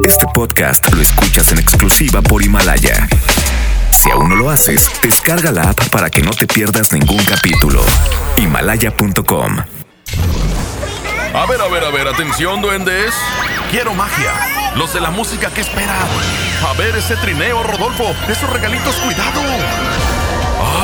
Este podcast lo escuchas en exclusiva por Himalaya. Si aún no lo haces, descarga la app para que no te pierdas ningún capítulo. Himalaya.com. A ver, a ver, a ver, atención, duendes. Quiero magia. Los de la música que esperan. A ver ese trineo, Rodolfo. Esos regalitos, cuidado.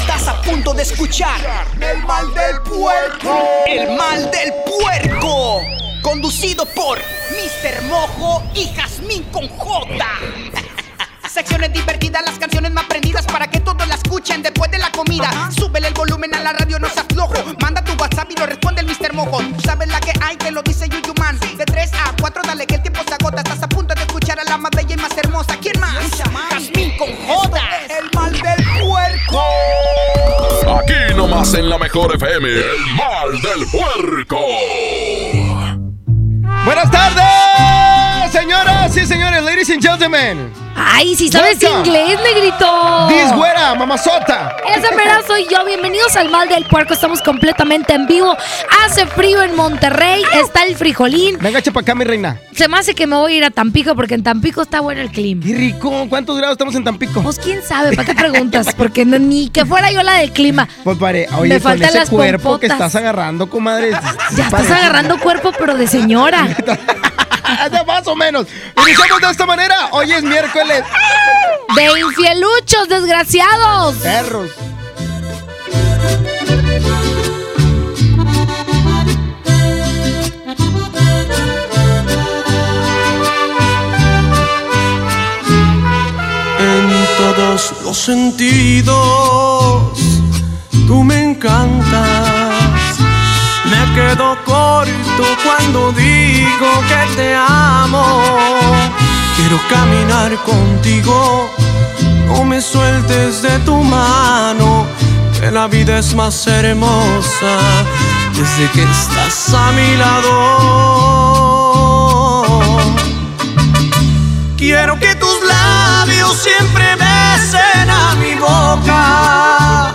Estás a punto de escuchar El mal del puerco. El mal del puerco. Conducido por Mr. Mojo y Jazmín con J. Secciones divertidas, las canciones más prendidas para que todos la escuchen después de la comida. Súbele el volumen a la radio, no seas flojo. Manda tu WhatsApp y lo responde el Mr. Mojo. Tú sabes la que hay, que lo dice Yuyuman. De 3 a 4, dale que el tiempo se agota. Estás a punto de escuchar a la más bella y más hermosa. ¿Quién más? Jazmín con J. El mal del puerco. Aquí nomás en la mejor FM, el mal del puerco. Buenas tardes, señoras y señores, ladies and gentlemen. Ay, si sabes Welcome. inglés, negrito. This güera, mamazota. Esa mera soy yo. Bienvenidos al Mal del Puerco. Estamos completamente en vivo. Hace frío en Monterrey. Está el frijolín. Venga, para acá, mi reina. Se me hace que me voy a ir a Tampico porque en Tampico está bueno el clima. Qué rico. ¿Cuántos grados estamos en Tampico? Pues quién sabe, ¿para qué preguntas? Porque ni que fuera yo la del clima. Pues pare, oye, Me faltan ese las cuerpo que estás agarrando, comadre. Ya estás agarrando cuerpo, pero de señora. Más o menos. Iniciamos de esta manera. Hoy es miércoles. De infieluchos, desgraciados. Perros. en todos los sentidos. Tú me encantas. Quedo corto cuando digo que te amo. Quiero caminar contigo. No me sueltes de tu mano. Que la vida es más hermosa desde que estás a mi lado. Quiero que tus labios siempre besen a mi boca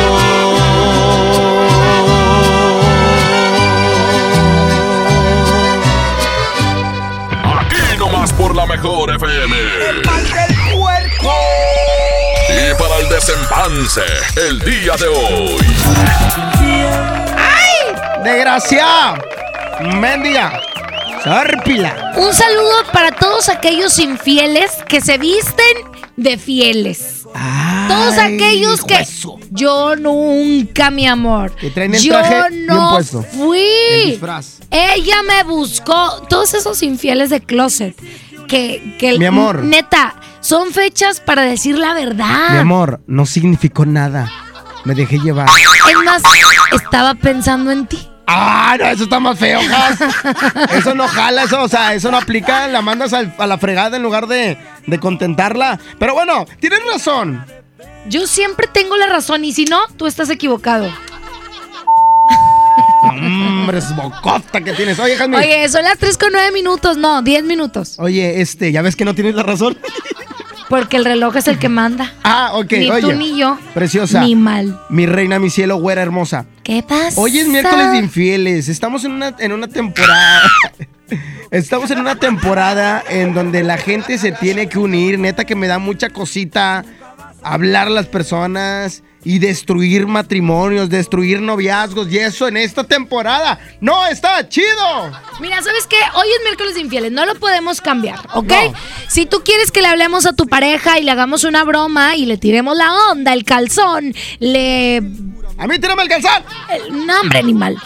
Por la mejor FM. El mal del puerco. Y para el desempance, el día de hoy. ¡Desgracia! ¡Mendiga! ¡Sárpila! Un saludo para todos aquellos infieles que se visten de fieles. Todos Ay, aquellos que hueso. yo nunca, mi amor. Que traen el yo traje no fui. Ella me buscó. Todos esos infieles de closet. Que, que Mi amor. Neta, son fechas para decir la verdad. Mi amor, no significó nada. Me dejé llevar. Es más, estaba pensando en ti. ¡Ah, no! Eso está más feo, Jas. Eso no jala, eso, o sea, eso no aplica. La mandas a la fregada en lugar de, de contentarla. Pero bueno, tienes razón. Yo siempre tengo la razón y si no, tú estás equivocado. Hombre, es bocota que tienes. Oye, Jasmine. Oye, son las 3 con 9 minutos, no, 10 minutos. Oye, este, ¿ya ves que no tienes la razón? Porque el reloj es el que manda. Ah, ok, ni oye. tú ni yo. Preciosa. Ni mal. Mi reina, mi cielo, güera hermosa. ¿Qué pasa? Hoy es miércoles de infieles. Estamos en una, en una temporada. Estamos en una temporada en donde la gente se tiene que unir. Neta que me da mucha cosita hablar a las personas y destruir matrimonios, destruir noviazgos y eso en esta temporada. No está chido. Mira, ¿sabes qué? Hoy es miércoles de infieles, no lo podemos cambiar, ¿ok? No. Si tú quieres que le hablemos a tu pareja y le hagamos una broma y le tiremos la onda, el calzón, le... A mí tírame el calzón. el nombre animal.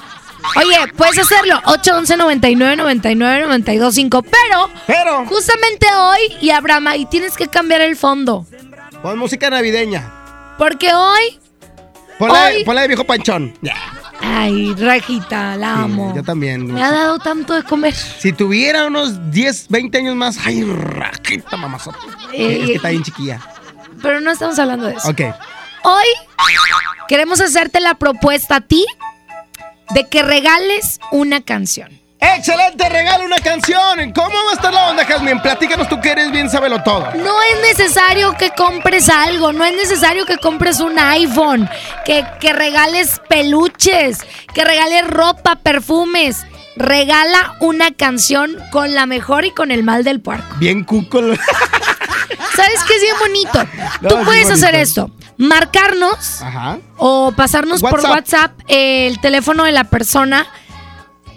Oye, puedes hacerlo, 811 99 99 925 pero... Pero Justamente hoy, y Abraham, y tienes que cambiar el fondo. Pon música navideña. Porque hoy... Ponle, Hoy- de viejo panchón. Ay, Rajita, la amo. yo también. Me ha dado tanto de comer. Si tuviera unos 10, 20 años más, ay, rajita mamazota. Eh, es que está bien chiquilla. Pero no estamos hablando de eso. Ok. Hoy queremos hacerte la propuesta a ti de que regales una canción. ¡Excelente regalo, una canción! ¿Cómo va a estar la onda, Jasmine? Platícanos tú que eres bien sábelo todo. No es necesario que compres algo, no es necesario que compres un iPhone, que, que regales peluches, que regales ropa, perfumes. Regala una canción con la mejor y con el mal del puerco. Bien cuco. ¿Sabes qué es bien bonito? No, Tú es puedes bonito. hacer esto, marcarnos Ajá. o pasarnos por. WhatsApp el teléfono de la persona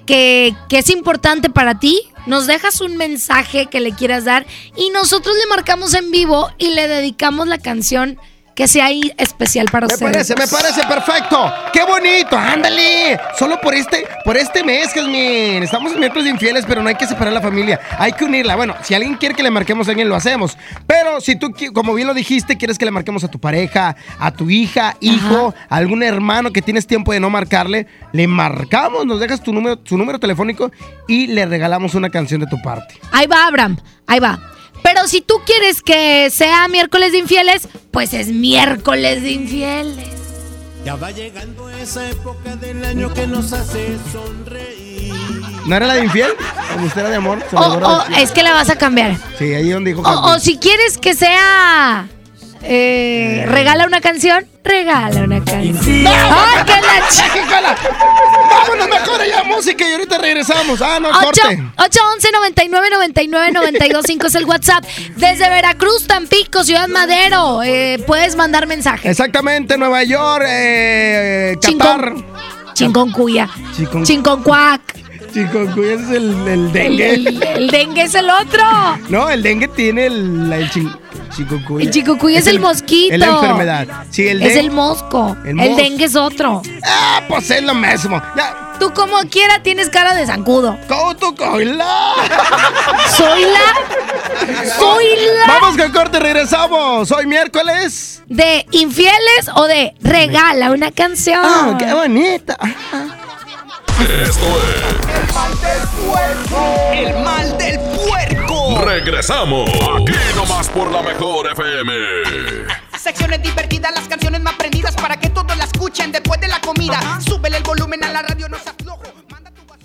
que, es importante para ti. Nos dejas un mensaje que le quieras dar y nosotros le marcamos en vivo y le dedicamos la canción que sea ahí especial para Me ustedes. parece, me parece perfecto. ¡Qué bonito! ¡Ándale! Solo por este, por este mes, Jasmine. Estamos en miércoles de infieles, pero no hay que separar la familia. Hay que unirla. Bueno, si alguien quiere que le marquemos a alguien, lo hacemos. Pero si tú, como bien lo dijiste, quieres que le marquemos a tu pareja, a tu hija, hijo, a algún hermano que tienes tiempo de no marcarle, le marcamos, nos dejas tu número, su número telefónico y le regalamos una canción de tu parte. Ahí va, Abraham, ahí va. Pero si tú quieres que sea miércoles de infieles, pues es miércoles de infieles. Ya va llegando esa época del año que nos hace sonreír. ¿No era la de infiel? ¿O usted era de amor? Se O, de- es que la vas a cambiar. Sí, ahí donde dijo O, o si quieres que sea. Eh, regala una canción, regala una canción. ¡Ay, que la ch- ¡Qué cola! Vámonos mejor allá, música y ahorita regresamos. Ah, no, 8, corte. 811 99 99 925 es el WhatsApp. Desde Veracruz, Tampico, Ciudad Madero. eh, puedes mandar mensajes. Exactamente, Nueva York, eh, Qatar. Chincon, Chinconcuya. Chincon- Chinconcuac. Ese es el, dengue. el- el dengue es el otro. No, el dengue tiene el, el chikungunya. El chikungunya es el mosquito. Es la enfermedad. Sí, el Es dengue. el mosco. El El, dengue es otro. Ah, pues es lo mismo. Ya, Tú como quiera tienes cara de zancudo. ¿cómo tú coila? Soy la. Soy la. Vamos con corte, regresamos. Hoy miércoles. ¿De infieles o de regala una canción? Ah, qué bonita. Esto El mal del puerco. es. Regresamos. Aquí nomás por la mejor FM. Secciones divertidas, las canciones más prendidas para que todos la escuchen después de la comida. Súbele el volumen a la radio, no se aflojo.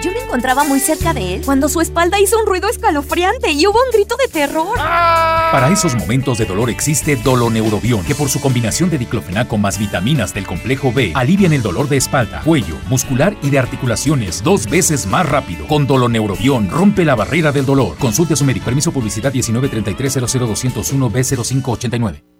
Yo me encontraba muy cerca de él cuando su espalda hizo un ruido escalofriante y hubo un grito de terror. Para esos momentos de dolor existe Doloneurobion, que por su combinación de diclofenaco más vitaminas del complejo B alivian el dolor de espalda, cuello, muscular y de articulaciones dos veces más rápido. Con Doloneurobion rompe la barrera del dolor. Consulte a su médico. Permiso publicidad 1933 00201 B0589.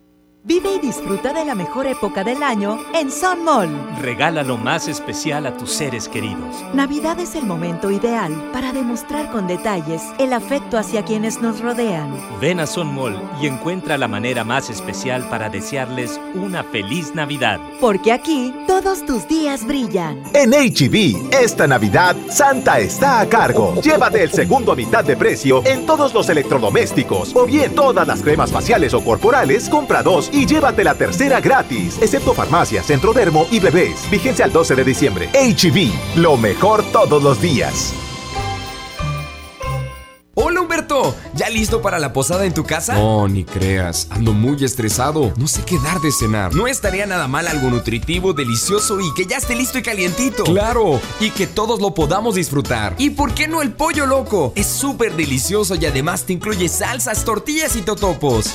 Vive y disfruta de la mejor época del año en Sun Mall. Regala lo más especial a tus seres queridos. Navidad es el momento ideal para demostrar con detalles el afecto hacia quienes nos rodean. Ven a Sun Mall y encuentra la manera más especial para desearles una feliz Navidad. Porque aquí todos tus días brillan. En HB, e esta Navidad, Santa está a cargo. Llévate el segundo a mitad de precio en todos los electrodomésticos o bien todas las cremas faciales o corporales, compra dos y llévate la tercera gratis, excepto farmacia, centrodermo y bebés. Vigencia al 12 de diciembre. HB, e lo mejor todos los días. Hola Humberto, ¿ya listo para la posada en tu casa? No, ni creas, ando muy estresado, no sé qué dar de cenar. No estaría nada mal algo nutritivo, delicioso y que ya esté listo y calientito. Claro, y que todos lo podamos disfrutar. ¿Y por qué no el pollo loco? Es súper delicioso y además te incluye salsas, tortillas y totopos.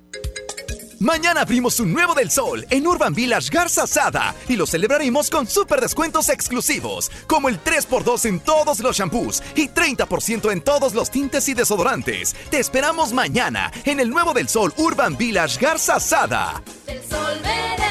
Mañana abrimos un nuevo del sol en Urban Village Garza Sada y lo celebraremos con super descuentos exclusivos, como el 3x2 en todos los shampoos y 30% en todos los tintes y desodorantes. Te esperamos mañana en el nuevo del sol Urban Village Garza Sada. Sol merece.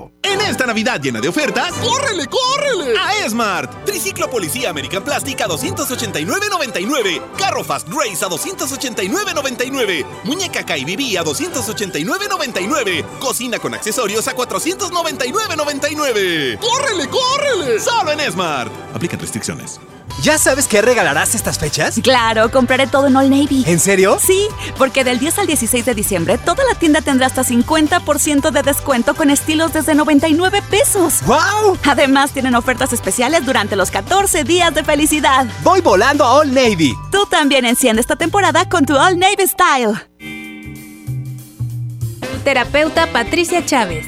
En esta Navidad llena de ofertas, ¡córrele, córrele! A Esmart. Triciclo Policía American Plastic a 289.99. Carro Fast Race a 289.99. Muñeca KBB a 289.99. Cocina con accesorios a 499.99. ¡Córrele, córrele! Solo en Esmart. Aplican restricciones. ¿Ya sabes qué regalarás estas fechas? Claro, compraré todo en All Navy. ¿En serio? Sí, porque del 10 al 16 de diciembre toda la tienda tendrá hasta 50% de descuento con estilos desde 99 pesos. ¡Wow! Además tienen ofertas especiales durante los 14 días de felicidad. Voy volando a All Navy. Tú también enciende esta temporada con tu All Navy Style. Terapeuta Patricia Chávez.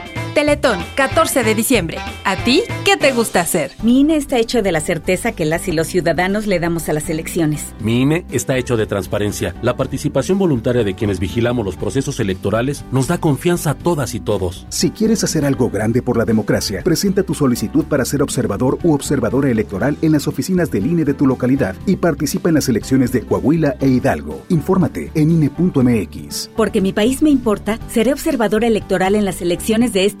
Teletón, 14 de diciembre. ¿A ti qué te gusta hacer? Mi INE está hecho de la certeza que las y los ciudadanos le damos a las elecciones. Mi INE está hecho de transparencia. La participación voluntaria de quienes vigilamos los procesos electorales nos da confianza a todas y todos. Si quieres hacer algo grande por la democracia, presenta tu solicitud para ser observador u observadora electoral en las oficinas del INE de tu localidad y participa en las elecciones de Coahuila e Hidalgo. Infórmate en INE.mx. Porque mi país me importa, seré observadora electoral en las elecciones de este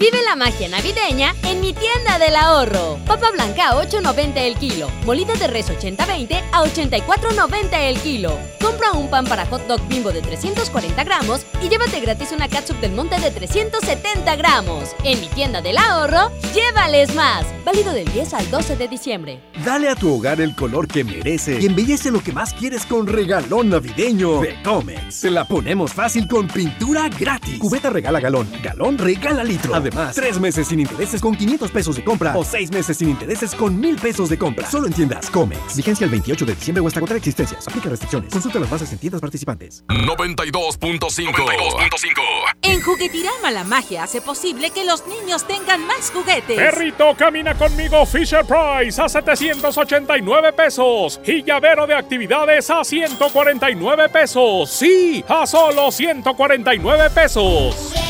Vive la magia navideña en mi tienda del ahorro. Papa blanca a 8.90 el kilo. Molida de res 80-20 a 84.90 el kilo. Compra un pan para hot dog bimbo de 340 gramos y llévate gratis una catsup del monte de 370 gramos. En mi tienda del ahorro, llévales más. Válido del 10 al 12 de diciembre. Dale a tu hogar el color que merece y embellece lo que más quieres con regalón navideño de Comex. Se la ponemos fácil con pintura gratis. Cubeta regala galón, galón regala litro. Tres meses sin intereses con 500 pesos de compra o seis meses sin intereses con 1000 pesos de compra. Solo en tiendas Comex. Vigencia el 28 de diciembre o hasta agotar existencias. Aplica restricciones. Consulta las bases en tiendas participantes. 92.5. En Juguetirama la magia hace posible que los niños tengan más juguetes. Perrito, camina conmigo Fisher Price a 789 pesos. Y llavero de actividades a 149 pesos. Sí, a solo 149 pesos.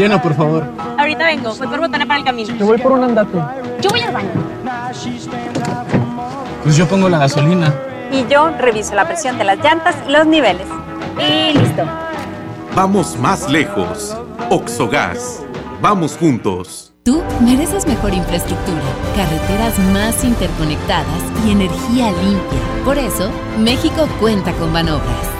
Lleno, por favor. Ahorita vengo, voy por botana para el camino. Yo voy por un andate. Yo voy al baño. Pues yo pongo la gasolina. Y yo reviso la presión de las llantas y los niveles. Y listo. Vamos más lejos. Oxogas. Vamos juntos. Tú mereces mejor infraestructura, carreteras más interconectadas y energía limpia. Por eso, México cuenta con Banobras.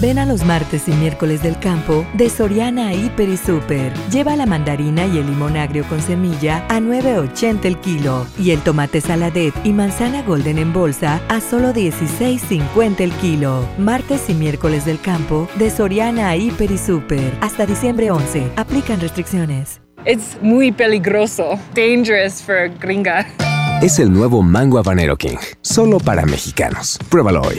Ven a los martes y miércoles del campo de Soriana Hiper y Super. Lleva la mandarina y el limón agrio con semilla a 9.80 el kilo y el tomate saladet y manzana golden en bolsa a solo 16.50 el kilo. Martes y miércoles del campo de Soriana Hiper y Super. Hasta diciembre 11. Aplican restricciones. Es muy peligroso. Dangerous for gringa. Es el nuevo Mango Habanero King. Solo para mexicanos. Pruébalo hoy.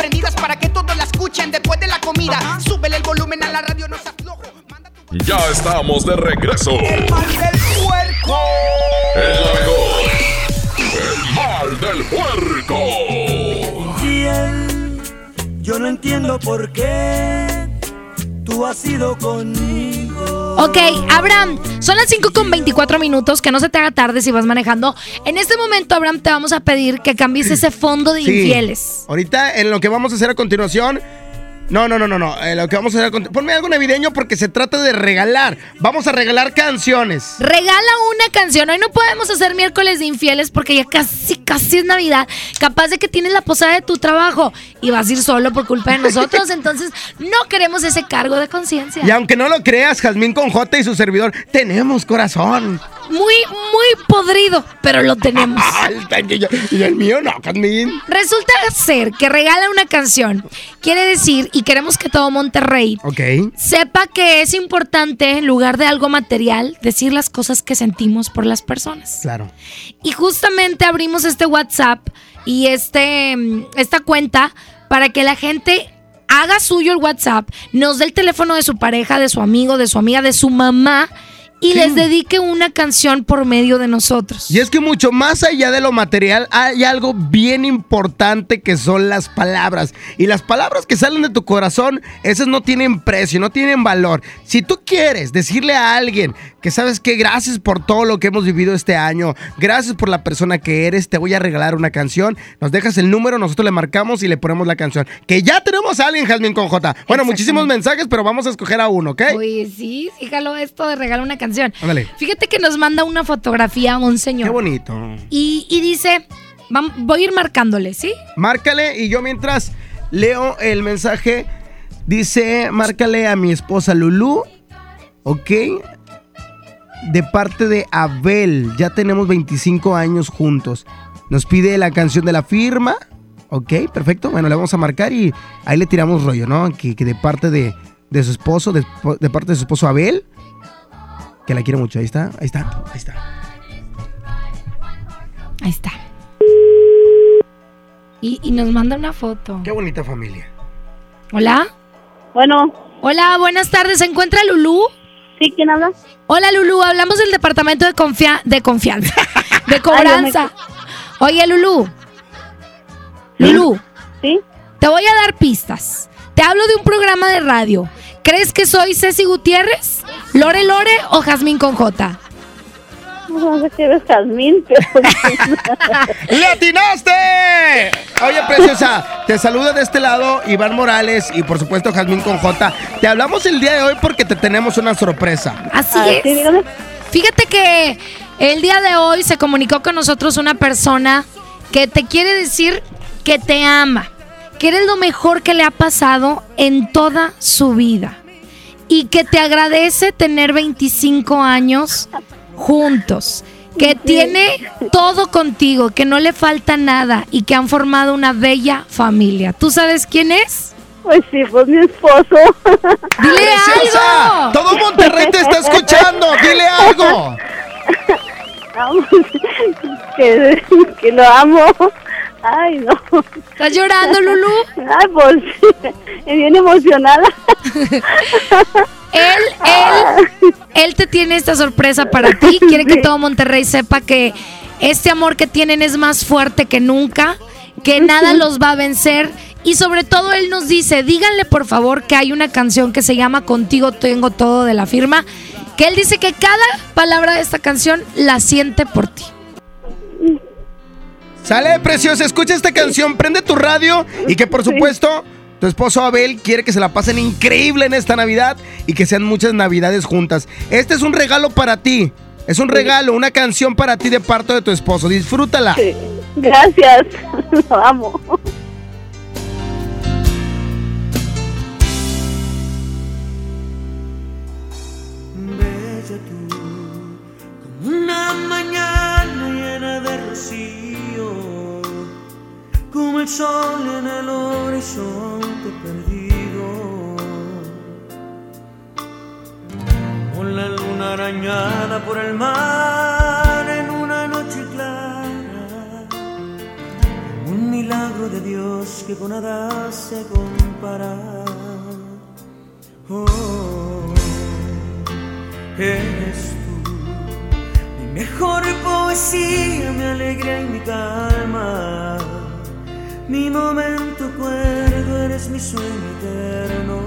prendidas para que todos la escuchen después de la comida. Súbele el volumen a la radio, no loco. Manda tu Ya estamos de regreso. El mal del puerco. El mejor. El mal del puerco. Infiel, yo no entiendo por qué tú has ido conmigo. Ok, Abraham, son las 5 con 24 minutos, que no se te haga tarde si vas manejando. En este momento, Abraham, te vamos a pedir que cambies ese fondo de Sí. infieles. Ahorita en lo que vamos a hacer a continuación. No, no, no, no, no. eh, lo que vamos a hacer continuación. Ponme algo navideño porque se trata de regalar. Vamos a regalar canciones. Regala una canción. Hoy no podemos hacer miércoles de infieles porque ya casi, casi es Navidad. Capaz de que tienes la posada de tu trabajo y vas a ir solo por culpa de nosotros. Entonces, no queremos ese cargo de conciencia. Y aunque no lo creas, Jazmín con J y su servidor, tenemos corazón. Muy, muy podrido, pero lo tenemos. y el mío no, Jazmín. Resulta ser que regala una canción. Quiere decir, y queremos que todo Monterrey sepa que es importante, en lugar de algo material, decir las cosas que sentimos por las personas. Claro. Y justamente abrimos este WhatsApp y este, mm, esta cuenta para que la gente haga suyo el WhatsApp, nos dé el teléfono de su pareja, de su amigo, de su amiga, de su mamá y les dedique una canción por medio de nosotros. Y es que mucho más allá de lo material hay algo bien importante que son las palabras. Y las palabras que salen de tu corazón, esas no tienen precio, no tienen valor. Si tú quieres decirle a alguien que sabes que gracias por todo lo que hemos vivido este año, gracias por la persona que eres, te voy a regalar una canción, nos dejas el número, nosotros le marcamos y le ponemos la canción. Que ya tenemos a alguien, Jasmine con J. Bueno, muchísimos mensajes, pero vamos a escoger a uno, ¿ok? Oye, sí, fíjalo esto de regalar una canción. Fíjate que nos manda una fotografía a un señor. Qué bonito. Y, y dice, voy a ir marcándole, ¿sí? Márcale y yo mientras leo el mensaje, dice, márcale a mi esposa Lulu, ¿ok? De parte de Abel, ya tenemos 25 años juntos. Nos pide la canción de la firma, ¿ok? Perfecto, bueno, le vamos a marcar y ahí le tiramos rollo, ¿no? Que, que de parte de, de su esposo, de, de parte de su esposo Abel, que la quiere mucho, ahí está, ahí está, ahí está. Ahí está. Y, y nos manda una foto. Qué bonita familia. Hola. Bueno. Hola, buenas tardes. ¿Se encuentra Lulú? Sí, ¿quién habla? Hola, Lulú. Hablamos del departamento de, confia de confianza. De cobranza. Oye, Lulú. Lulú. Sí. Te voy a dar pistas. Te hablo de un programa de radio. ¿Crees que soy Ceci Gutiérrez, Lore Lore o Jazmín con J? No sé si eres Jazmín, pero... ¡Le atinaste! Oye, preciosa, te saluda de este lado Iván Morales y por supuesto Jazmín con J. Te hablamos el día de hoy porque te tenemos una sorpresa. Así es. Fíjate que el día de hoy se comunicó con nosotros una persona que te quiere decir que te ama, que eres lo mejor que le ha pasado en toda su vida y que te agradece tener 25 años juntos, que tiene todo contigo, que no le falta nada y que han formado una bella familia. ¿Tú sabes quién es? Pues sí, pues mi esposo. ¡Dile ¡Preciosa! algo! ¡Todo Monterrey te está escuchando! ¡Dile algo! Vamos, que, que lo amo. Ay, no. ¿Estás llorando, Lulu? Ay, pues sí, bien emocionada. Él, él, él te tiene esta sorpresa para ti. Quiere que todo Monterrey sepa que este amor que tienen es más fuerte que nunca, que nada los va a vencer. Y sobre todo él nos dice, díganle por favor que hay una canción que se llama Contigo tengo todo de la firma, que él dice que cada palabra de esta canción la siente por ti. Sale, preciosa, escucha esta canción, prende tu radio y que por supuesto tu esposo Abel quiere que se la pasen increíble en esta Navidad y que sean muchas Navidades juntas. Este es un regalo para ti. Es un regalo, una canción para ti de parte de tu esposo. Disfrútala. Gracias, lo amo. Bella tú, como una mañana llena de rocío, como el sol en el horizonte perdido, como la luna arañada por el mar en una noche clara, un milagro de Dios que con nada se compara. Oh. eres tú. Mi mejor poesía, mi alegría y mi calma. Mi momento cuerdo, eres mi sueño eterno.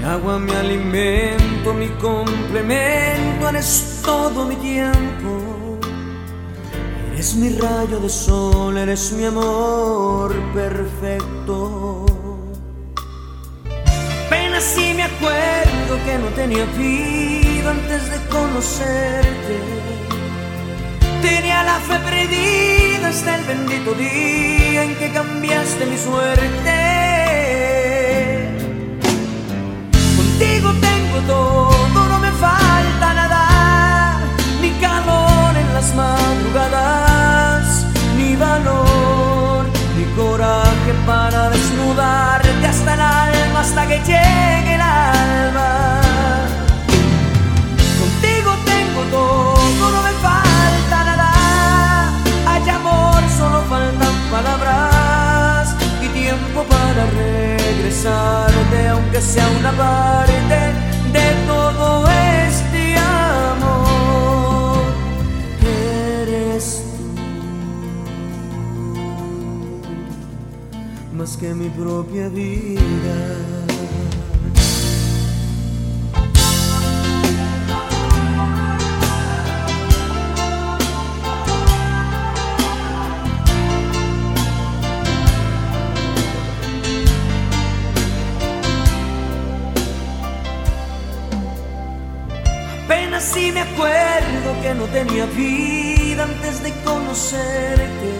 Mi agua, mi alimento, mi complemento, eres todo mi tiempo. Eres mi rayo de sol, eres mi amor perfecto. Apenas si me acuerdo que no tenía vida antes de conocerte. Tenía la fe perdida hasta el bendito día en que cambiaste mi suerte. Contigo tengo todo, aunque sea una parte de todo este amor. Eres tú, más que mi propia vida. Si me acuerdo que no tenía vida antes de conocerte.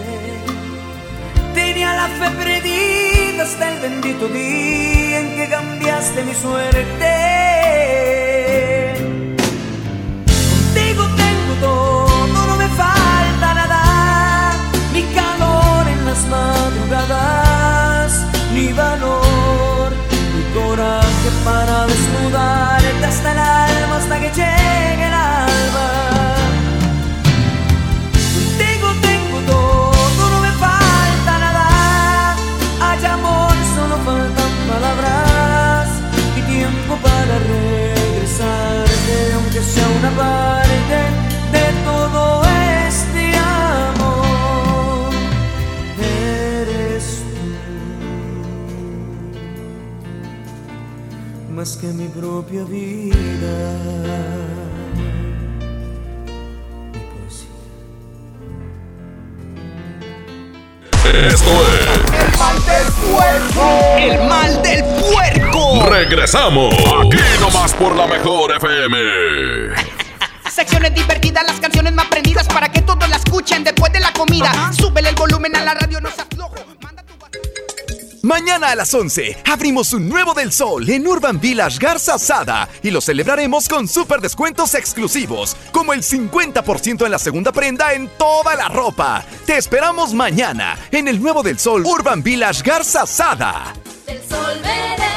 Tenía la fe perdida hasta el bendito día en que cambiaste mi suerte. Contigo tengo todo, no me falta nada, ni calor en las madrugadas, ni valor, ni coraje para desnudarte hasta el alma, hasta que llegue de todo este amor. Eres tú, más que mi propia vida. Esto es El mal del puerco. El mal del puerco. Regresamos. Aquí nomás por la mejor FM. Secciones divertidas, las canciones más prendidas para que todos la escuchen después de la comida. Súbele el volumen a la radio, no se aflojo. Mañana a las 11 abrimos un nuevo del sol en Urban Village Garza Sada y lo celebraremos con super descuentos exclusivos, como el 50% en la segunda prenda en toda la ropa. Te esperamos mañana en el nuevo del sol Urban Village Garza Sada. El sol tu.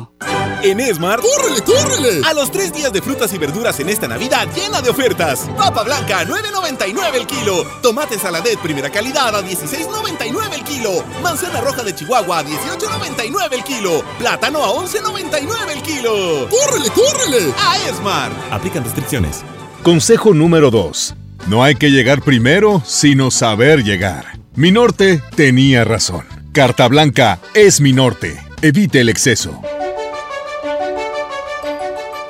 En Esmar, ¡córrele, córrele! A los tres días de frutas y verduras en esta Navidad llena de ofertas. Papa blanca, 9.99 el kilo. Tomate saladet primera calidad a 16.99 el kilo. Manzana roja de Chihuahua a 18.99 el kilo. Plátano a 11.99 el kilo. ¡Córrele, córrele! A Esmar. Aplican restricciones. Consejo número 2. No hay que llegar primero, sino saber llegar. Mi norte tenía razón. Carta blanca es mi norte. Evite el exceso.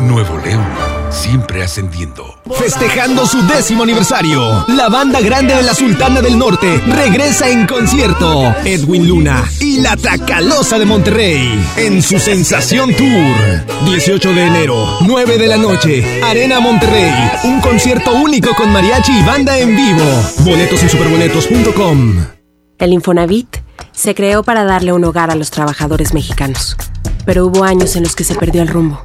Nuevo León, siempre ascendiendo. Festejando su décimo aniversario, la banda grande de la Sultana del Norte regresa en concierto. Edwin Luna y la Tracalosa de Monterrey en su Sensación Tour. 18 de enero, 9 de la noche, Arena Monterrey. Un concierto único con mariachi y banda en vivo. Boletos en superboletos.com. El Infonavit se creó para darle un hogar a los trabajadores mexicanos, pero hubo años en los que se perdió el rumbo.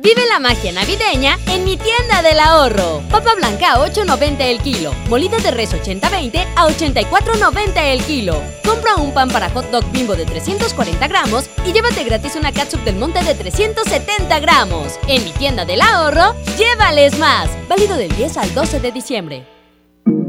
Vive la magia navideña en mi tienda del ahorro. Papa blanca a 8.90 el kilo. Molida de res 80-20 a 84.90 el kilo. Compra un pan para hot dog bimbo de 340 gramos y llévate gratis una catsup del monte de 370 gramos. En mi tienda del ahorro, llévales más. Válido del 10 al 12 de diciembre.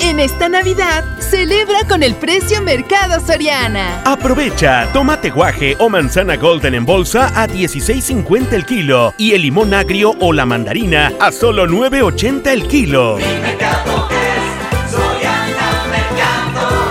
En esta Navidad, celebra con el precio Mercado Soriana. Aprovecha tomate guaje o manzana golden en bolsa a 16.50 el kilo y el limón agrio o la mandarina a solo 9.80 el kilo.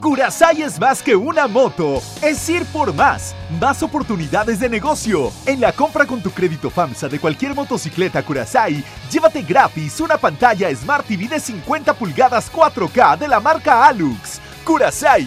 Curasai es más que una moto, es ir por más, más oportunidades de negocio. En la compra con tu crédito FAMSA de cualquier motocicleta Curasai, llévate gratis una pantalla Smart TV de 50 pulgadas 4K de la marca Alux. Curasai,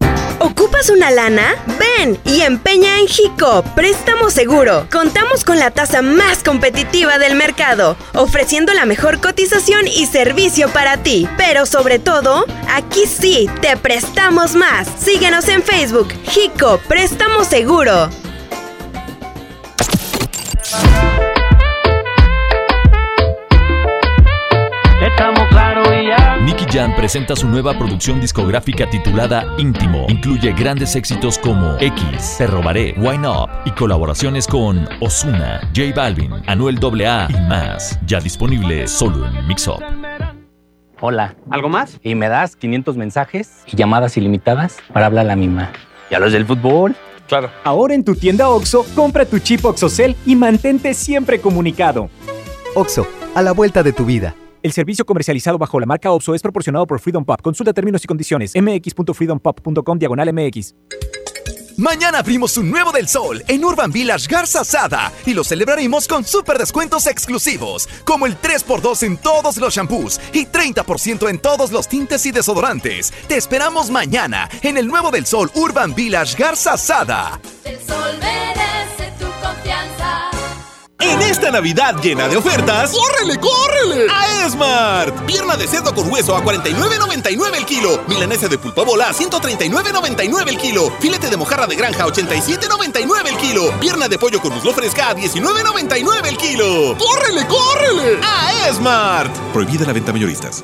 ¿Ocupas una lana? Ven y empeña en Jico, préstamo seguro. Contamos con la tasa más competitiva del mercado, ofreciendo la mejor cotización y servicio para ti. Pero sobre todo, aquí sí, te prestamos más. Síguenos en Facebook, Jico, préstamo seguro. Estamos. Nicky Jam presenta su nueva producción discográfica titulada Íntimo. Incluye grandes éxitos como X, Te Robaré, Wine Up y colaboraciones con Osuna, J Balvin, Anuel AA y más. Ya disponible solo en Mix Up. Hola. ¿Algo más? Y me das 500 mensajes y llamadas ilimitadas para hablar a la misma. ¿Y a los del fútbol? Claro. Ahora en tu tienda OXO, compra tu chip OXOCEL y mantente siempre comunicado. OXO, a la vuelta de tu vida. El servicio comercializado bajo la marca OPSO es proporcionado por Freedom Pop. Consulta términos y condiciones. mx.freedompop.com diagonal mx. Mañana abrimos un nuevo del sol en Urban Village Garza Sada y lo celebraremos con super descuentos exclusivos, como el 3x2 en todos los shampoos y 30% en todos los tintes y desodorantes. Te esperamos mañana en el nuevo del sol Urban Village Garza Sada. El sol merece tu confianza. En esta Navidad llena de ofertas, ¡córrele, córrele! A Esmart. Pierna de cerdo con hueso a 49.99 el kilo. Milanesa de pulpa bola a 139.99 el kilo. Filete de mojarra de granja a 87.99 el kilo. Pierna de pollo con muslo fresca a 19.99 el kilo. ¡Córrele, córrele! A Esmart. Prohibida la venta mayoristas.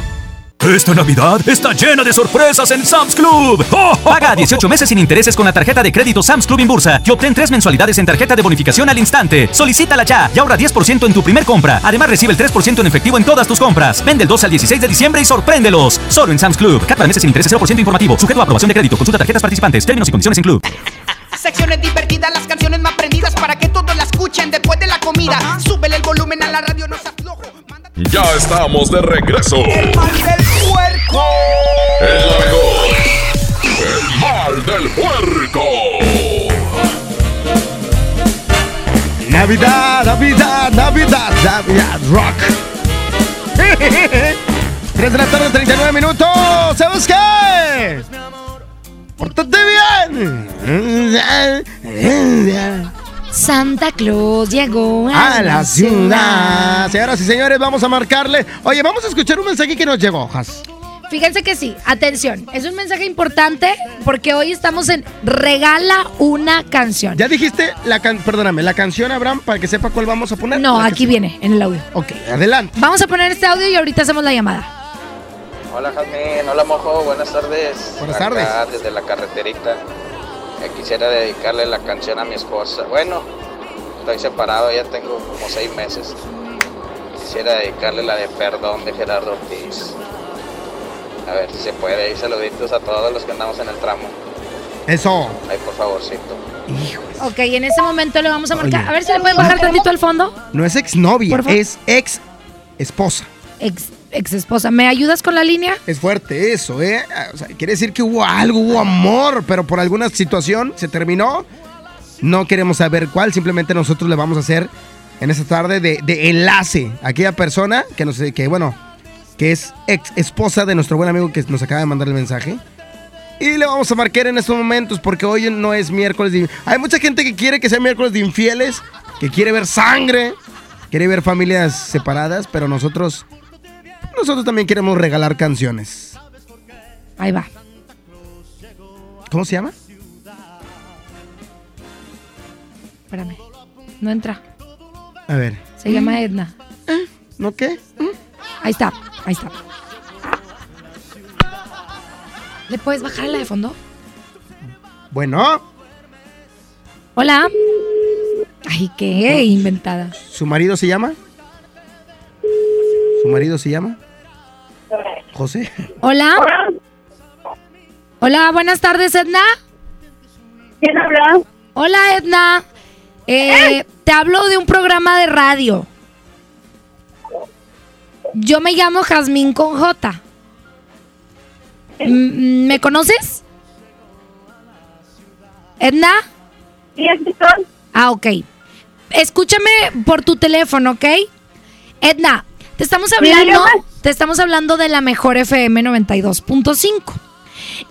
Esta Navidad está llena de sorpresas en Sam's Club. ¡Oh! Paga 18 meses sin intereses con la tarjeta de crédito Sam's Club Inbursa y obtén tres mensualidades en tarjeta de bonificación al instante. Solicítala ya y ahorra 10% en tu primer compra. Además, recibe el 3% en efectivo en todas tus compras. Vende el 2 al 16 de diciembre y sorpréndelos. Solo en Sam's Club. Cat para meses sin intereses 0% informativo. Sujeto a aprobación de crédito. Consulta tarjetas participantes. Términos y condiciones en Club. Secciones divertidas, las canciones más prendidas para que todos la escuchen después de la comida. Súbele el volumen a la radio, no seas flojo. Ya estamos de regreso. El mal del puerco. El mejor. El mal del puerco. Navidad, Navidad, Navidad, Navidad, rock. 3 de la tarde, 39 minutos. ¿Sabes qué? ¡Pórtate bien! Santa Claus llegó A la ciudad. Señoras y señores, vamos a marcarle. Oye, vamos a escuchar un mensaje que nos llegó, Jas. Fíjense que sí, atención, es un mensaje importante porque hoy estamos en Regala una canción. Ya dijiste la can perdóname, la canción, Abraham, para que sepa cuál vamos a poner. No, aquí viene, en el audio. Ok, adelante. Vamos a poner este audio y ahorita hacemos la llamada. Hola Jazmín, hola Mojo, buenas tardes. Buenas Acá, tardes. desde la carreterita. Quisiera dedicarle la canción a mi esposa. Bueno, estoy separado, ya tengo como seis meses. Quisiera dedicarle la de Perdón de Gerardo Ortiz. A ver si se puede. Y saluditos a todos los que andamos en el tramo. Eso. Ahí, por favorcito. Ok, en ese momento le vamos a marcar. Oye. A ver si le pueden bajar tantito al fondo. No es exnovia, es ex esposa. Ex, ex esposa, ¿me ayudas con la línea? Es fuerte eso, ¿eh? O quiere decir que hubo algo, hubo amor, pero por alguna situación se terminó. No queremos saber cuál, simplemente nosotros le vamos a hacer en esta tarde de, de enlace a aquella persona que nos, que bueno, que es ex esposa de nuestro buen amigo que nos acaba de mandar el mensaje. Y le vamos a marcar en estos momentos porque hoy no es miércoles de... Hay mucha gente que quiere que sea miércoles de infieles, que quiere ver sangre, quiere ver familias separadas, pero nosotros... Nosotros también queremos regalar canciones. Ahí va. ¿Cómo se llama? Espérame. No entra. A ver. Se llama Edna. ¿No qué? Ahí está, ahí está. ¿Le puedes bajar la de fondo? Bueno, Hola. Ay, qué inventada. ¿su marido se llama? ¿Su marido se llama? José. Hola. Hola, buenas tardes, Edna. ¿Quién habla? Hola, Edna. Eh, Te hablo de un programa de radio. Yo me llamo Jazmín con J. ¿Me conoces? ¿Edna? Sí. Ah, ok. Escúchame por tu teléfono, ¿ok? Edna, te estamos hablando, te estamos hablando de la mejor FM 92.5.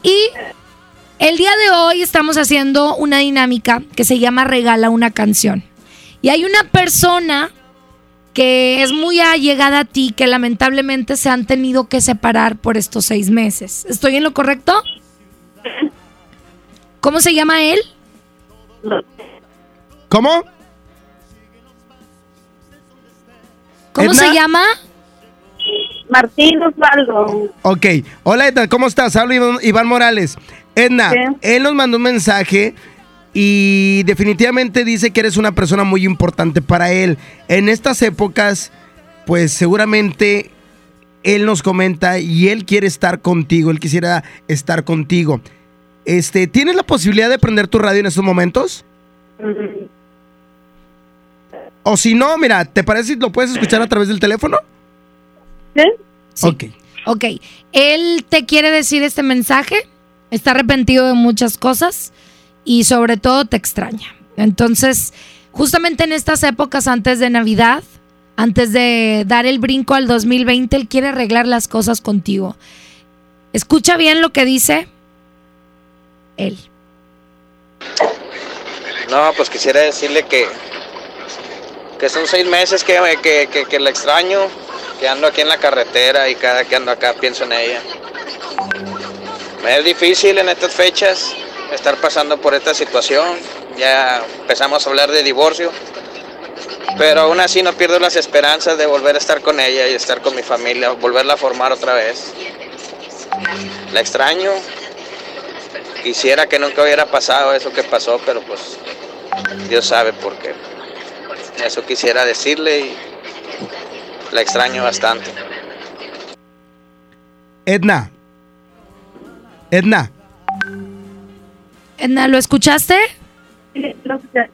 Y el día de hoy estamos haciendo una dinámica que se llama Regala una canción. Y hay una persona que es muy allegada a ti que lamentablemente se han tenido que separar por estos seis meses. ¿Estoy en lo correcto? ¿Cómo se llama él? ¿Cómo? ¿Cómo Edna. se llama? Martín Osvaldo. Ok. Hola, Edna, ¿cómo estás? Habla Iván, Iván Morales. Edna, Sí. él nos mandó un mensaje y definitivamente dice que eres una persona muy importante para él. En estas épocas, pues seguramente él nos comenta y él quiere estar contigo, él quisiera estar contigo. Este, ¿tienes la posibilidad de prender tu radio en estos momentos? O si no, mira, ¿te parece si lo puedes escuchar a través del teléfono? ¿Sí? Ok. Ok, él te quiere decir este mensaje, está arrepentido de muchas cosas y sobre todo te extraña. Entonces, justamente en estas épocas antes de Navidad, antes de dar el brinco al 2020, él quiere arreglar las cosas contigo. Escucha bien lo que dice él. No, pues quisiera decirle que, que son seis meses que, que, que, la extraño, que ando aquí en la carretera y cada que ando acá pienso en ella. Me es difícil en estas fechas estar pasando por esta situación. Ya empezamos a hablar de divorcio, pero aún así no pierdo las esperanzas de volver a estar con ella y estar con mi familia, volverla a formar otra vez. La extraño. Quisiera que nunca hubiera pasado eso que pasó, pero pues Dios sabe por qué. Eso quisiera decirle y la extraño bastante. Edna. Edna. Edna, ¿lo escuchaste? Sí, lo escuché.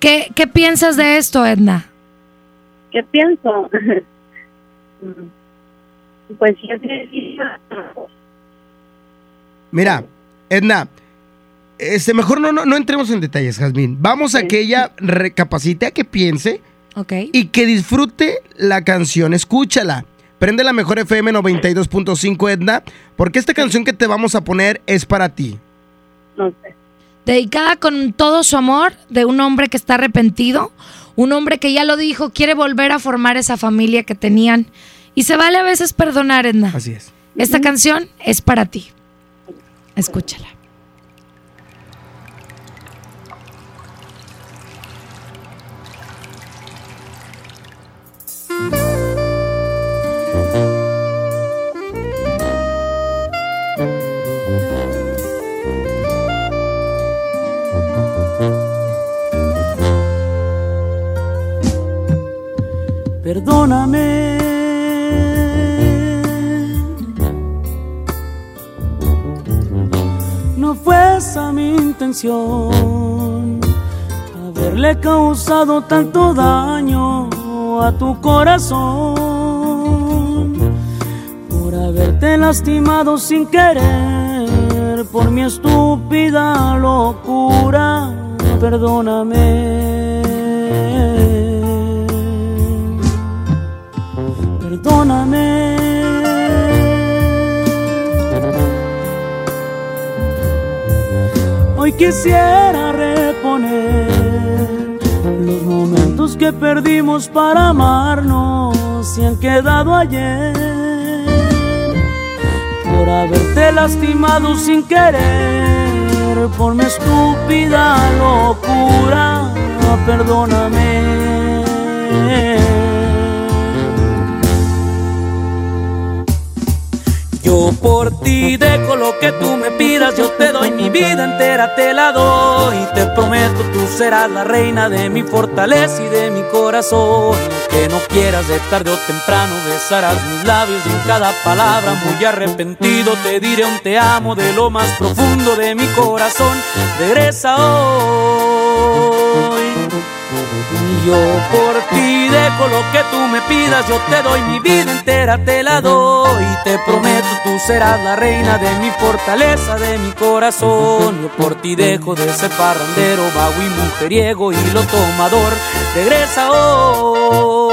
¿Qué, qué piensas de esto, Edna? ¿Qué pienso? pues yo sí, Mira, Edna, este, mejor no, no, no entremos en detalles, Jazmín. Vamos a que ella recapacite, a que piense Ok. y que disfrute la canción. Escúchala. Prende la mejor FM 92.5, Edna, porque esta canción que te vamos a poner es para ti. no sé. Dedicada con todo su amor de un hombre que está arrepentido, un hombre que ya lo dijo, quiere volver a formar esa familia que tenían. Y se vale a veces perdonar, Edna. Así es. Esta canción es para ti. Escúchala. Perdóname. No fue esa mi intención, haberle causado tanto daño a tu corazón, por haberte lastimado sin querer, por mi estúpida locura. Perdóname. Perdóname. Hoy quisiera reponer que perdimos para amarnos y han quedado ayer. Por haberte lastimado sin querer, por mi estúpida locura, perdóname. Por ti dejo lo que tú me pidas, yo te doy mi vida entera, te la doy. Te prometo, tú serás la reina de mi fortaleza y de mi corazón. Que no quieras de tarde o temprano, besarás mis labios y en cada palabra muy arrepentido te diré un te amo de lo más profundo de mi corazón. Regresa hoy. Y yo por ti dejo lo que tú me pidas, yo te doy mi vida entera, te la doy. Te prometo, tú serás la reina de mi fortaleza, de mi corazón. Yo por ti dejo de ser parrandero, vago y mujeriego y lo tomador. Regresa hoy.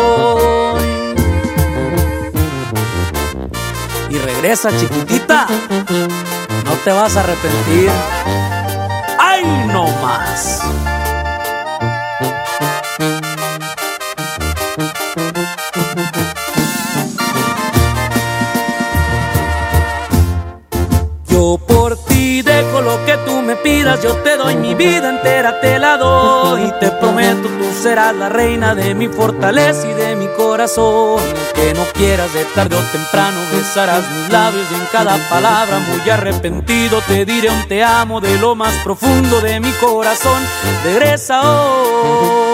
Y regresa, chiquitita, no te vas a arrepentir. ¡Ay, no más! Yo te doy mi vida entera, te la doy. Te prometo, tú serás la reina de mi fortaleza y de mi corazón. Que no quieras de tarde o temprano, besarás mis labios y en cada palabra muy arrepentido te diré un te amo de lo más profundo de mi corazón. Regresa hoy.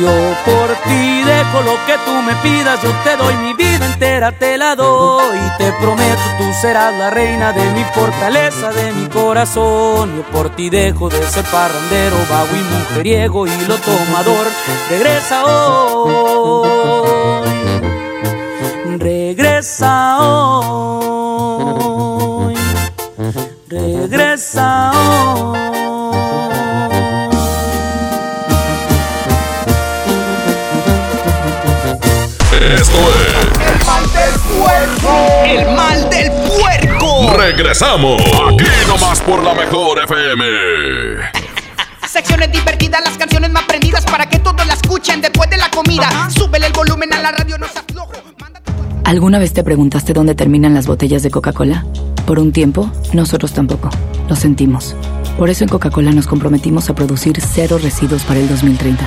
Yo por ti dejo lo que tú me pidas, yo te doy mi vida entera, te la doy. Y te prometo, tú serás la reina de mi fortaleza, de mi corazón. Yo por ti dejo de ser parrandero, vago y mujeriego y lo tomador. Regresa hoy, regresa hoy, regresa hoy. Es. ¡El mal del puerco! ¡El mal del puerco! Regresamos. Aquí nomás por la mejor FM. Secciones divertidas, las canciones más prendidas para que todos la escuchen después de la comida. Súbele el volumen a la radio, no seas flojo. ¿Alguna vez te preguntaste dónde terminan las botellas de Coca-Cola? Por un tiempo, nosotros tampoco. Lo sentimos. Por eso en Coca-Cola nos comprometimos a producir cero residuos para el 2030.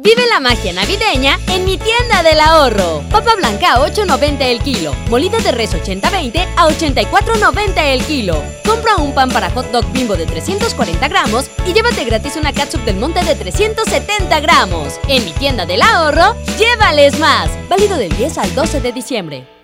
Vive la magia navideña en mi tienda del ahorro. Papa blanca a 8.90 el kilo. Molida de res 80-20 a 84.90 el kilo. Compra un pan para hot dog bimbo de 340 gramos y llévate gratis una catsup del monte de 370 gramos. En mi tienda del ahorro, llévales más. Válido del 10 al 12 de diciembre.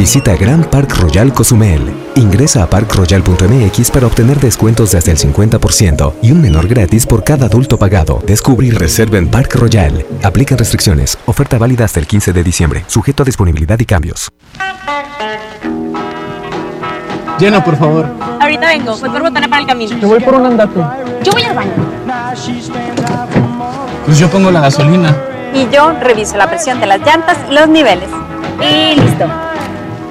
Visita Grand Park Royal Cozumel. Ingresa a parkroyal.mx para obtener descuentos de hasta el 50% y un menor gratis por cada adulto pagado. Descubre y reserva en Park Royal. Aplican restricciones. Oferta válida hasta el 15 de diciembre. Sujeto a disponibilidad y cambios. Llena, por favor. Ahorita vengo, voy por botana para el camino. Te voy por un andate. Yo voy al baño. Pues yo pongo la gasolina. Y yo reviso la presión de las llantas y los niveles. Y listo.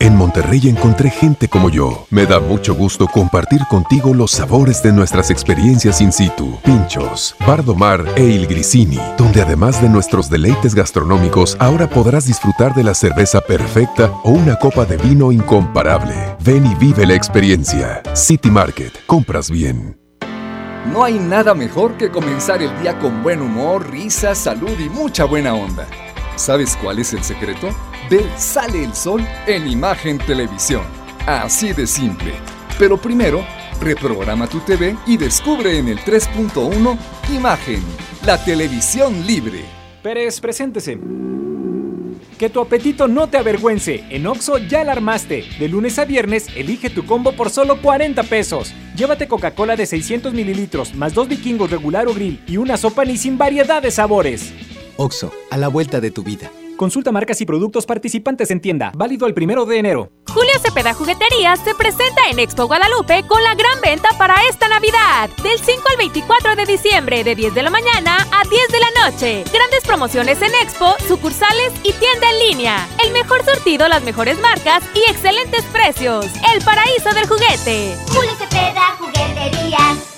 En Monterrey encontré gente como yo. Me da mucho gusto compartir contigo los sabores de nuestras experiencias in situ. Pinchos, Bardomar e Il Grisini, donde además de nuestros deleites gastronómicos, ahora podrás disfrutar de la cerveza perfecta o una copa de vino incomparable. Ven y vive la experiencia. City Market, compras bien. No hay nada mejor que comenzar el día con buen humor, risa, salud y mucha buena onda. ¿Sabes cuál es el secreto? Ver Sale el Sol en Imagen Televisión. Así de simple. Pero primero, reprograma tu TV y descubre en el 3.1 Imagen, la televisión libre. Pérez, preséntese. Que tu apetito no te avergüence. En Oxo ya la armaste. De lunes a viernes, elige tu combo por solo 40 pesos. Llévate Coca-Cola de 600 mililitros, más dos vikingos regular o grill y una sopa ni sin variedad de sabores. Oxo, a la vuelta de tu vida. Consulta marcas y productos participantes en tienda. Válido el primero de enero. Julio Cepeda Jugueterías se presenta en Expo Guadalupe con la gran venta para esta Navidad. Del 5 al 24 de diciembre, de 10 de la mañana a 10 de la noche. Grandes promociones en Expo, sucursales y tienda en línea. El mejor surtido, las mejores marcas y excelentes precios. El paraíso del juguete. Julio Cepeda Jugueterías.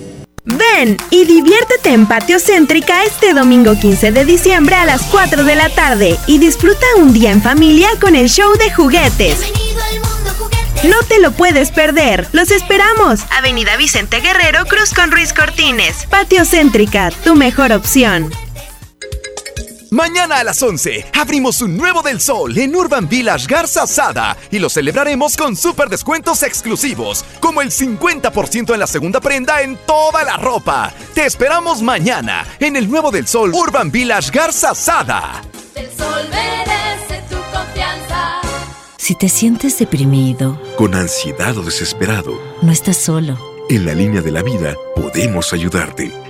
Ven y diviértete en Patio Céntrica este domingo 15 de diciembre a las 4 de la tarde y disfruta un día en familia con el show de juguetes. No te lo puedes perder. Los esperamos. Avenida Vicente Guerrero, Cruz con Ruiz Cortines. Patio Céntrica, tu mejor opción. Mañana a las 11 abrimos un nuevo del sol en Urban Village Garza Sada y lo celebraremos con super descuentos exclusivos, como el 50% en la segunda prenda en toda la ropa. Te esperamos mañana en el nuevo del sol Urban Village Garza Sada. El sol merece tu confianza. Si te sientes deprimido, Con ansiedad o desesperado, no estás solo. en la línea de la vida podemos ayudarte.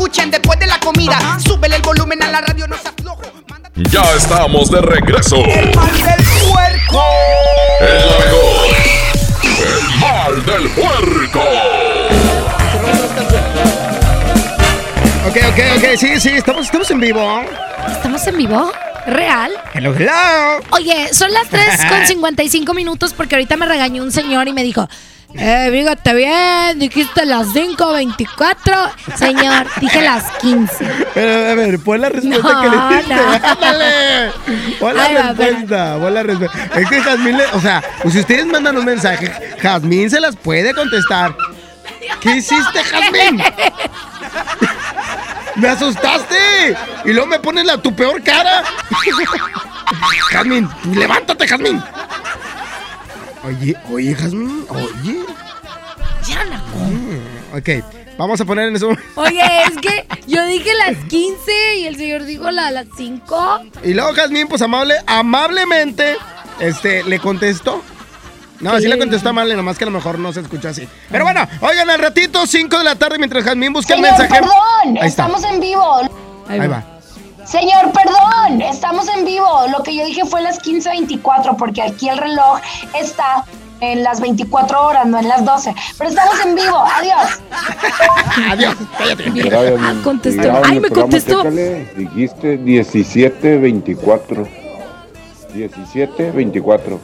escuchen después de la comida. Súbele el volumen a la radio, no seas loco. Ya estamos de regreso. El mal del puerco. El. El mal del puerco. Ok, ok, ok, sí, sí, estamos, estamos en vivo. ¿Estamos en vivo? ¿Real? Hello, hello. Oye, son las 3 con 55 minutos porque ahorita me regañó un señor y me dijo, eh, fíjate bien, dijiste las 5.24. Señor, dije las 15. Pero, a ver, pon la respuesta No, que le diste. no. Ándale. Pon la va, respuesta, pon la respuesta. Es que Jazmín, le- o sea, pues si ustedes mandan un mensaje, Jazmín se las puede contestar. ¿Qué hiciste, Jazmín? ¡Me asustaste! Y luego me pones la tu peor cara. Jazmín, levántate, Jazmín. Oye, oye, Jazmín, oye. Ya la Mm, Ok, vamos a poner en eso. Oye, es que yo dije las 15 y el señor dijo la- las 5. Y luego Jazmín, pues amable, amablemente, este, le contestó. No, sí le contestó amable, nomás que a lo mejor no se escucha así. Pero bueno, oigan, al ratito, 5 de la tarde, mientras Jazmín busca el mensaje. perdón, Ahí está. estamos en vivo. Ahí va. Señor, perdón, estamos en vivo. Lo que yo dije fue las 15.24 porque aquí el reloj está en las 24 horas, no en las 12. Pero estamos en vivo. Adiós. Adiós. Ah, contestó. Ay, me contestó. dijiste 1724. 1724.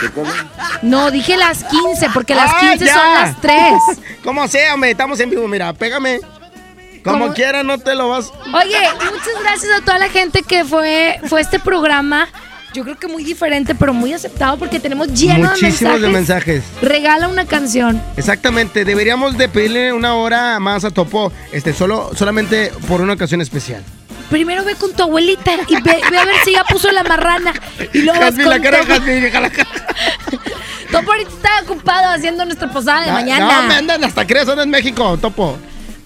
Chécale. No, dije las 15 porque las Ah, 15 ya. son las 3. Como sea, hombre, estamos en vivo, mira, pégame. Como quiera, no te lo vas. Oye, muchas gracias a toda la gente que fue, fue este programa. Yo creo que muy diferente, pero muy aceptado porque tenemos lleno Muchísimos de de mensajes. mensajes. Regala una canción. Exactamente, deberíamos de pedirle una hora más a Topo, este, solo, solamente por una ocasión especial. Primero ve con tu abuelita y ve, ve a ver si ya puso la marrana. Y luego vas la cara Topo. Jazmín, deja la cara. Topo ahorita está ocupado haciendo nuestra posada de No, mañana. No, me andan hasta crees, anda en México, Topo.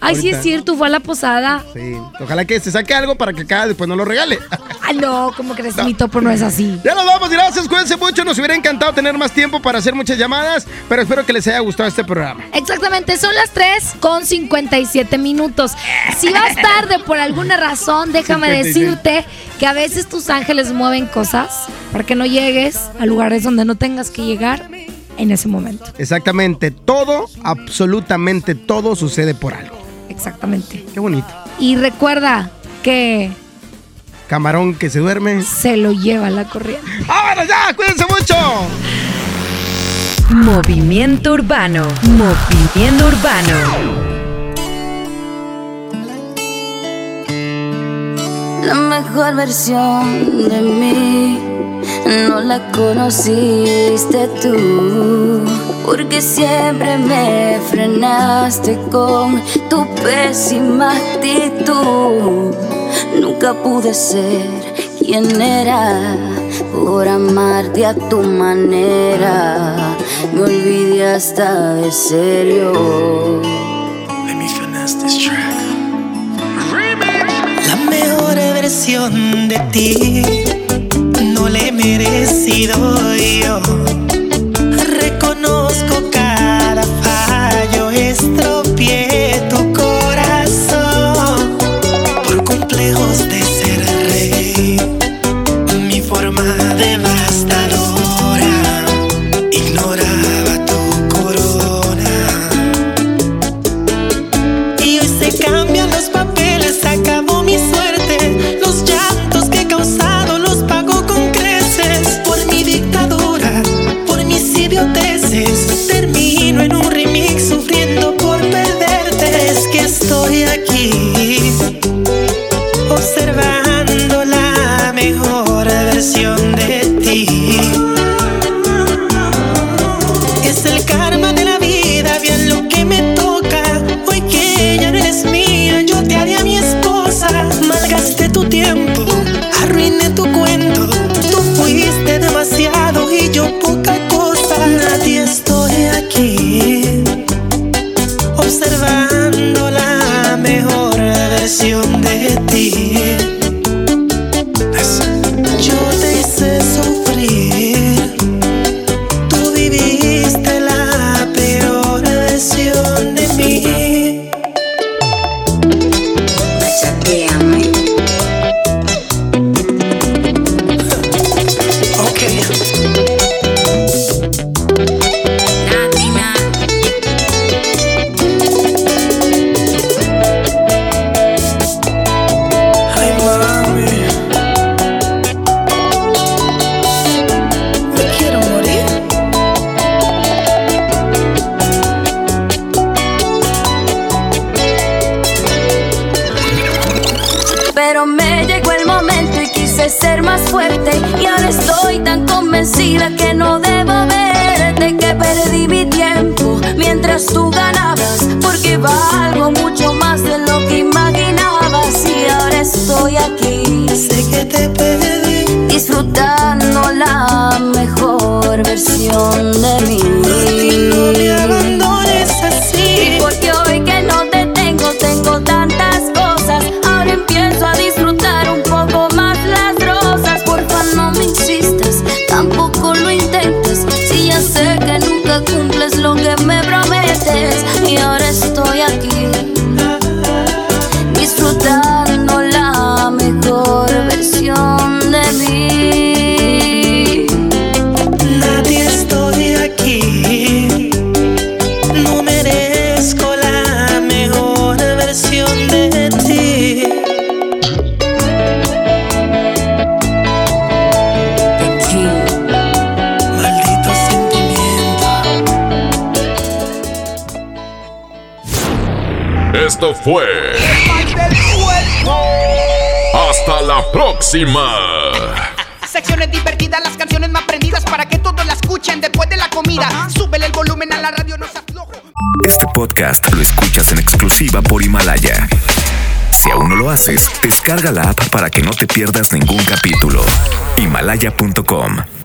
Ay, sí es cierto, fue a la posada. Sí, ojalá que se saque algo para que acá después no lo regale. Ay, no, ¿cómo crees? Mi Topo no es así. Ya nos vamos, gracias, cuídense mucho. Nos hubiera encantado tener más tiempo para hacer muchas llamadas, pero espero que les haya gustado este programa. Exactamente, son las 3 con 57 minutos. Si vas tarde por alguna razón, déjame 56. decirte que a veces tus ángeles mueven cosas para que no llegues a lugares donde no tengas que llegar en ese momento. Exactamente, todo, absolutamente todo sucede por algo. Exactamente. Qué bonito. Y recuerda que camarón que se duerme. Se lo lleva la corriente. ¡Ah, ¡Vámonos ya! ¡Cuídense mucho! Movimiento urbano. Movimiento urbano. La mejor versión de mí no la conociste tú, porque siempre me frenaste con tu pésima actitud. Nunca pude ser quien era por amarte a tu manera. Me olvidé hasta de serio. Let me finesse this track. La mejor versión de ti no le he merecido yo. disfrutando la mejor versión de mí. Fue. ¡Hasta la próxima! Secciones divertidas, las canciones más prendidas para que todos la escuchen después de la comida. Uh. Súbele el volumen a la radio, no se aflojo. Este podcast lo escuchas en exclusiva por Himalaya. Si aún no lo haces, descarga la app para que no te pierdas ningún capítulo. Himalaya.com